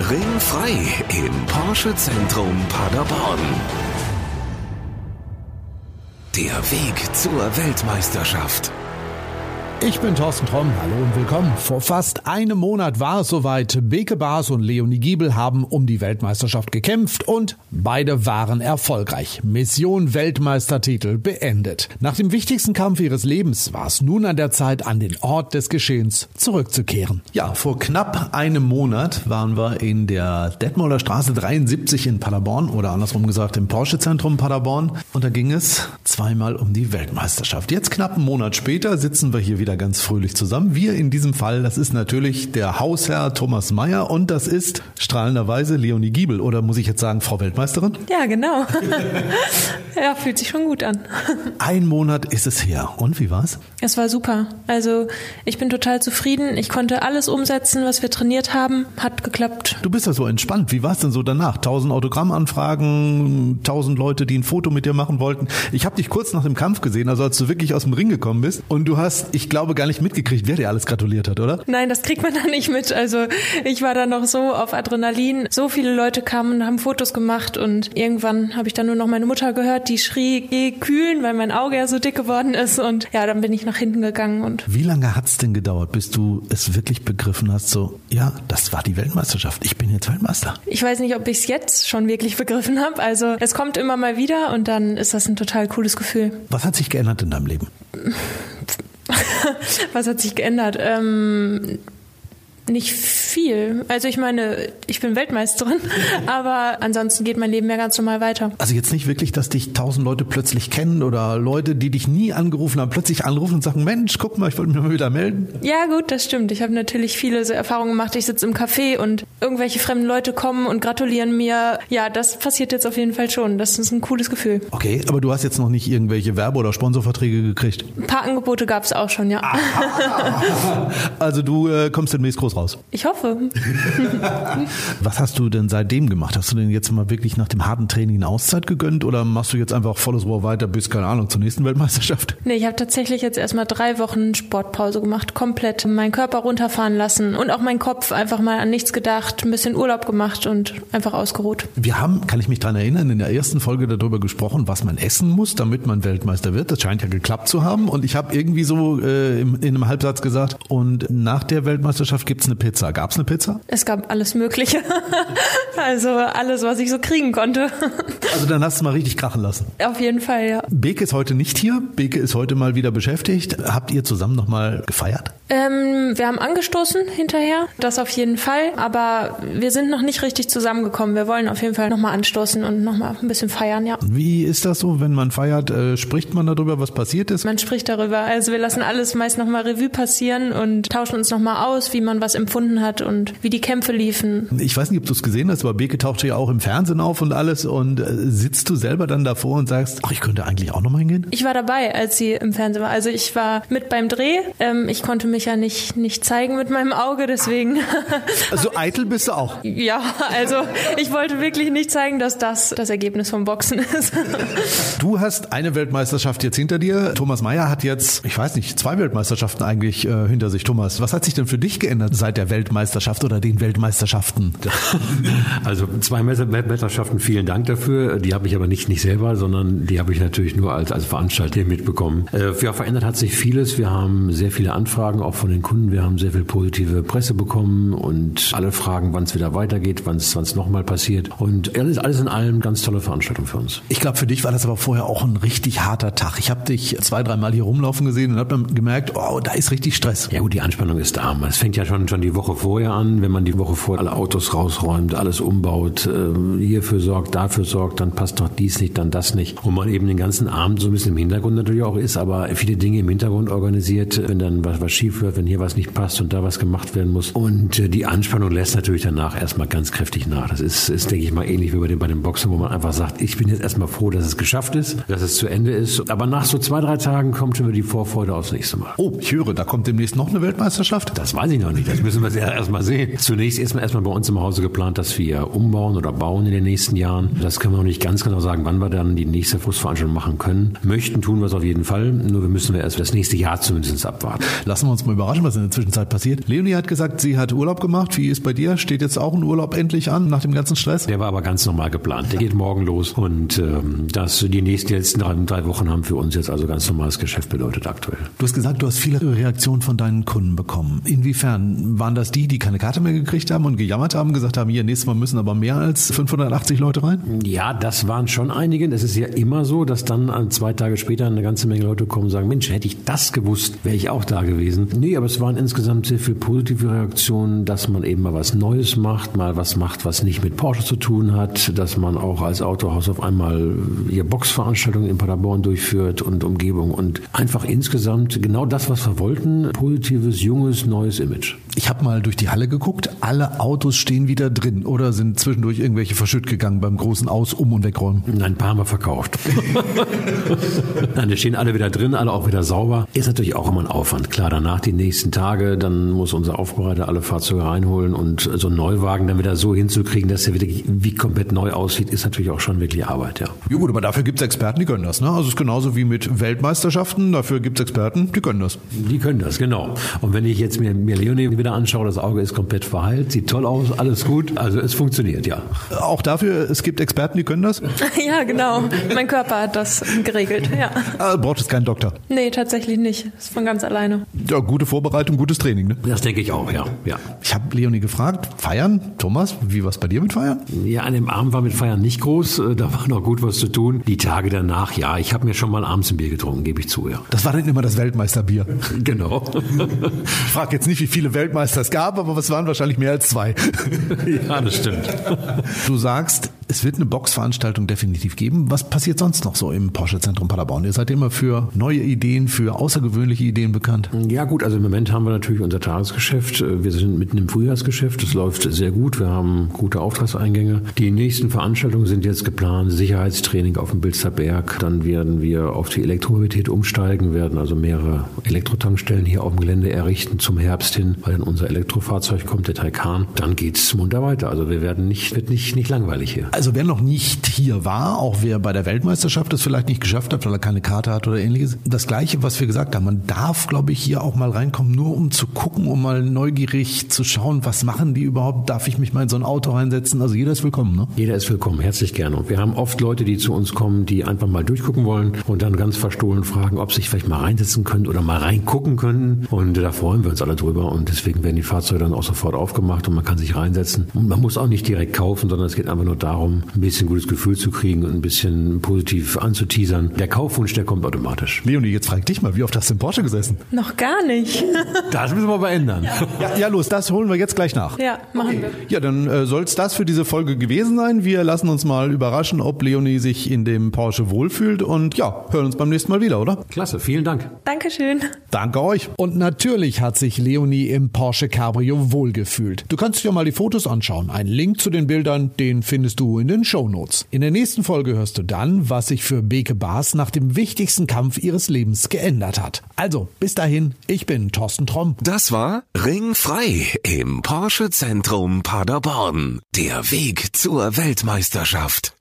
Ringfrei im Porsche Zentrum Paderborn. Der Weg zur Weltmeisterschaft. Ich bin Thorsten Tromm, hallo und willkommen. Vor fast einem Monat war es soweit. Beke Baas und Leonie Giebel haben um die Weltmeisterschaft gekämpft und beide waren erfolgreich. Mission Weltmeistertitel beendet. Nach dem wichtigsten Kampf ihres Lebens war es nun an der Zeit, an den Ort des Geschehens zurückzukehren. Ja, vor knapp einem Monat waren wir in der Detmolder Straße 73 in Paderborn oder andersrum gesagt im Porsche Zentrum Paderborn und da ging es zweimal um die Weltmeisterschaft. Jetzt knapp einen Monat später sitzen wir hier wieder wieder ganz fröhlich zusammen. Wir in diesem Fall, das ist natürlich der Hausherr Thomas Meyer und das ist strahlenderweise Leonie Giebel. Oder muss ich jetzt sagen, Frau Weltmeisterin? Ja, genau. ja, fühlt sich schon gut an. Ein Monat ist es her. Und wie war's? Es war super. Also ich bin total zufrieden. Ich konnte alles umsetzen, was wir trainiert haben. Hat geklappt. Du bist ja so entspannt. Wie war es denn so danach? Tausend Autogrammanfragen, tausend Leute, die ein Foto mit dir machen wollten. Ich habe dich kurz nach dem Kampf gesehen, also als du wirklich aus dem Ring gekommen bist. Und du hast, ich glaube, glaube, gar nicht mitgekriegt, wer dir alles gratuliert hat, oder? Nein, das kriegt man da nicht mit. Also ich war da noch so auf Adrenalin. So viele Leute kamen und haben Fotos gemacht und irgendwann habe ich dann nur noch meine Mutter gehört, die schrie, geh kühlen, weil mein Auge ja so dick geworden ist. Und ja, dann bin ich nach hinten gegangen. Und Wie lange hat es denn gedauert, bis du es wirklich begriffen hast, so, ja, das war die Weltmeisterschaft, ich bin jetzt Weltmeister? Ich weiß nicht, ob ich es jetzt schon wirklich begriffen habe. Also es kommt immer mal wieder und dann ist das ein total cooles Gefühl. Was hat sich geändert in deinem Leben? Was hat sich geändert? Ähm, nicht viel. Also ich meine, ich bin Weltmeisterin, aber ansonsten geht mein Leben ja ganz normal weiter. Also jetzt nicht wirklich, dass dich tausend Leute plötzlich kennen oder Leute, die dich nie angerufen haben, plötzlich anrufen und sagen, Mensch, guck mal, ich wollte mich mal wieder melden. Ja gut, das stimmt. Ich habe natürlich viele so Erfahrungen gemacht. Ich sitze im Café und irgendwelche fremden Leute kommen und gratulieren mir. Ja, das passiert jetzt auf jeden Fall schon. Das ist ein cooles Gefühl. Okay, aber du hast jetzt noch nicht irgendwelche Werbe- oder Sponsorverträge gekriegt? Ein paar Angebote gab es auch schon, ja. also du äh, kommst demnächst groß raus. Ich hoffe. Was hast du denn seitdem gemacht? Hast du denn jetzt mal wirklich nach dem harten Training eine Auszeit gegönnt oder machst du jetzt einfach volles Rohr weiter bis, keine Ahnung, zur nächsten Weltmeisterschaft? Nee, ich habe tatsächlich jetzt erstmal drei Wochen Sportpause gemacht, komplett meinen Körper runterfahren lassen und auch meinen Kopf einfach mal an nichts gedacht, ein bisschen Urlaub gemacht und einfach ausgeruht. Wir haben, kann ich mich daran erinnern, in der ersten Folge darüber gesprochen, was man essen muss, damit man Weltmeister wird. Das scheint ja geklappt zu haben und ich habe irgendwie so äh, in, in einem Halbsatz gesagt, und nach der Weltmeisterschaft gibt's eine Pizza. Gab's eine Pizza? Es gab alles Mögliche. also alles, was ich so kriegen konnte. Also dann hast du mal richtig krachen lassen. Auf jeden Fall, ja. Beke ist heute nicht hier. Beke ist heute mal wieder beschäftigt. Habt ihr zusammen nochmal gefeiert? Ähm, wir haben angestoßen hinterher, das auf jeden Fall. Aber wir sind noch nicht richtig zusammengekommen. Wir wollen auf jeden Fall nochmal anstoßen und nochmal ein bisschen feiern, ja. Wie ist das so, wenn man feiert? Äh, spricht man darüber, was passiert ist? Man spricht darüber. Also wir lassen alles meist nochmal Revue passieren und tauschen uns nochmal aus, wie man was empfunden hat und wie die Kämpfe liefen. Ich weiß nicht, ob du es gesehen hast, aber Beke tauchte ja auch im Fernsehen auf und alles. Und äh, sitzt du selber dann davor und sagst, ach, ich könnte eigentlich auch nochmal hingehen? Ich war dabei, als sie im Fernsehen war. Also ich war mit beim Dreh. Ähm, ich konnte mich ja nicht, nicht zeigen mit meinem Auge, deswegen. Also eitel bist du auch. Ja, also ich wollte wirklich nicht zeigen, dass das das Ergebnis vom Boxen ist. Du hast eine Weltmeisterschaft jetzt hinter dir. Thomas Meyer hat jetzt, ich weiß nicht, zwei Weltmeisterschaften eigentlich äh, hinter sich. Thomas, was hat sich denn für dich geändert seit der Weltmeisterschaft oder den Weltmeisterschaften? Also zwei Weltmeisterschaften, vielen Dank dafür. Die habe ich aber nicht, nicht selber, sondern die habe ich natürlich nur als, als Veranstalter mitbekommen. Äh, ja, verändert hat sich vieles. Wir haben sehr viele Anfragen auch von den Kunden. Wir haben sehr viel positive Presse bekommen und alle fragen, wann es wieder weitergeht, wann es nochmal passiert. Und alles, alles in allem ganz tolle Veranstaltung für uns. Ich glaube, für dich war das aber vorher auch ein richtig harter Tag. Ich habe dich zwei, dreimal hier rumlaufen gesehen und habe dann gemerkt, oh, da ist richtig Stress. Ja gut, die Anspannung ist da. Es fängt ja schon, schon die Woche vorher an, wenn man die Woche vor alle Autos rausräumt, alles umbaut, äh, hierfür sorgt, dafür sorgt, dann passt doch dies nicht, dann das nicht. Und man eben den ganzen Abend so ein bisschen im Hintergrund natürlich auch ist, aber viele Dinge im Hintergrund organisiert, wenn dann was, was schief wird, wenn hier was nicht passt und da was gemacht werden muss. Und äh, die Anspannung lässt natürlich danach erstmal ganz kräftig nach. Das ist, ist denke ich mal, ähnlich wie bei dem, bei dem Boxen, wo man einfach sagt, ich bin jetzt erstmal froh, dass es geschafft ist, dass es zu Ende ist. Aber nach so zwei, drei Tagen kommt schon wieder die Vorfreude aufs nächste Mal. Oh, ich höre, da kommt demnächst noch eine Weltmeisterschaft. Das weiß ich noch nicht. Das müssen wir erstmal sehen. Zunächst ist erstmal bei uns im Hause geplant, dass wir umbauen oder bauen in den nächsten Jahren. Das können wir noch nicht ganz genau sagen, wann wir dann die nächste Fußveranstaltung machen können. Möchten tun wir es auf jeden Fall, nur wir müssen wir erst das nächste Jahr zumindest abwarten. Lassen wir uns mal überraschen, was in der Zwischenzeit passiert. Leonie hat gesagt, sie hat Urlaub gemacht. Wie ist bei dir? Steht jetzt auch ein Urlaub endlich an nach dem ganzen Stress? Der war aber ganz normal geplant. Der geht morgen los und ähm, das die nächsten letzten drei, drei Wochen haben für uns jetzt also ganz normales Geschäft bedeutet aktuell. Du hast gesagt, du hast viele Reaktionen von deinen Kunden bekommen. Inwiefern waren das die, die keine Karte mehr gekriegt haben und gejammert haben, gesagt haben, hier nächstes Mal müssen aber mehr als 580 Leute rein? Ja, das waren schon einige. Es ist ja immer so, dass dann zwei Tage später eine ganze Menge Leute kommen und sagen, Mensch, hätte ich das gewusst, wäre ich auch da gewesen. Nee, aber es waren insgesamt sehr viele positive Reaktionen, dass man eben mal was Neues macht, mal was macht, was nicht mit Porsche zu tun hat, dass man auch als Autohaus auf einmal ihr Boxveranstaltungen in Paderborn durchführt und Umgebung und einfach insgesamt genau das, was wir wollten, positives, junges, neues Image. Ich habe mal durch die Halle geguckt, alle Autos stehen wieder drin oder sind zwischendurch irgendwelche verschütt gegangen beim großen Aus-, Um- und Wegräumen? Nein, ein paar haben wir verkauft. Nein, die stehen alle wieder drin, alle auch wieder sauber. Ist natürlich auch immer ein Aufwand. Klar, danach die nächsten Tage, dann muss unser Aufbereiter alle Fahrzeuge reinholen und so einen Neuwagen dann wieder so hinzukriegen, dass er wieder wie komplett neu aussieht, ist natürlich auch schon wirklich Arbeit, ja. Ja gut, aber dafür gibt es Experten, die können das. Ne? Also es ist genauso wie mit Weltmeisterschaften, dafür gibt es Experten, die können das. Die können das, genau. Und wenn ich jetzt mir, mir Leonie wieder anschaue, das Auge ist komplett verheilt, sieht toll aus, alles gut, also es funktioniert, ja. Auch dafür, es gibt Experten, die können das? Ja, genau. Mein Körper hat das geregelt, ja. Ah, braucht es keinen Doktor? Nee, tatsächlich nicht. Das ist von ganz alleine. Ja, gute Vorbereitung, gutes Training, ne? Das denke ich auch, ja. ja. Ich habe Leonie gefragt, feiern? Thomas, wie war es bei dir mit Feiern? Ja, an dem Abend war mit Feiern nicht groß, äh, da war noch gut was zu tun. Die Tage danach, ja, ich habe mir schon mal abends ein Bier getrunken, gebe ich zu, ja. Das war dann immer das Weltmeisterbier. Genau. Ich frage jetzt nicht, wie viele Weltmeister es gab, aber es waren wahrscheinlich mehr als zwei. ja, das stimmt. Du sagst, es wird eine Boxveranstaltung definitiv geben. Was passiert sonst noch so im Porsche Zentrum Paderborn? Ihr seid immer für neue Ideen, für außergewöhnliche Ideen bekannt. Ja gut, also im Moment haben wir natürlich unser Tagesgeschäft. Wir sind mitten im Frühjahrsgeschäft. Es läuft sehr gut. Wir haben gute Auftragseingänge. Die nächsten Veranstaltungen sind jetzt geplant. Sicherheitstraining auf dem Bilster Berg. Dann werden wir auf die Elektromobilität umsteigen, werden also mehrere Elektrotankstellen hier auf dem Gelände errichten zum Herbst hin, weil dann unser Elektrofahrzeug kommt, der Taycan. Dann geht's munter weiter. Also wir werden nicht, wird nicht, nicht langweilig hier. Also wer noch nicht hier war, auch wer bei der Weltmeisterschaft es vielleicht nicht geschafft hat, weil er keine Karte hat oder ähnliches, das gleiche, was wir gesagt haben, man darf, glaube ich, hier auch mal reinkommen, nur um zu gucken, um mal neugierig zu schauen, was machen die überhaupt, darf ich mich mal in so ein Auto reinsetzen, also jeder ist willkommen, ne? Jeder ist willkommen, herzlich gerne. Und wir haben oft Leute, die zu uns kommen, die einfach mal durchgucken wollen und dann ganz verstohlen fragen, ob sie sich vielleicht mal reinsetzen können oder mal reingucken können. Und da freuen wir uns alle drüber und deswegen werden die Fahrzeuge dann auch sofort aufgemacht und man kann sich reinsetzen. Und man muss auch nicht direkt kaufen, sondern es geht einfach nur darum, ein bisschen gutes Gefühl zu kriegen und ein bisschen positiv anzuteasern. Der Kaufwunsch, der kommt automatisch. Leonie, jetzt frag dich mal, wie oft hast du im Porsche gesessen? Noch gar nicht. Das müssen wir aber ändern. Ja, ja los, das holen wir jetzt gleich nach. Ja, machen wir. Ja, dann äh, soll es das für diese Folge gewesen sein. Wir lassen uns mal überraschen, ob Leonie sich in dem Porsche wohlfühlt und ja, hören uns beim nächsten Mal wieder, oder? Klasse, vielen Dank. Dankeschön. Danke euch. Und natürlich hat sich Leonie im Porsche Cabrio wohlgefühlt. Du kannst dir mal die Fotos anschauen. Ein Link zu den Bildern, den findest du in den Shownotes. In der nächsten Folge hörst du dann, was sich für Beke Baas nach dem wichtigsten Kampf ihres Lebens geändert hat. Also, bis dahin, ich bin Thorsten Tromm. Das war Ringfrei im Porsche Zentrum Paderborn. Der Weg zur Weltmeisterschaft.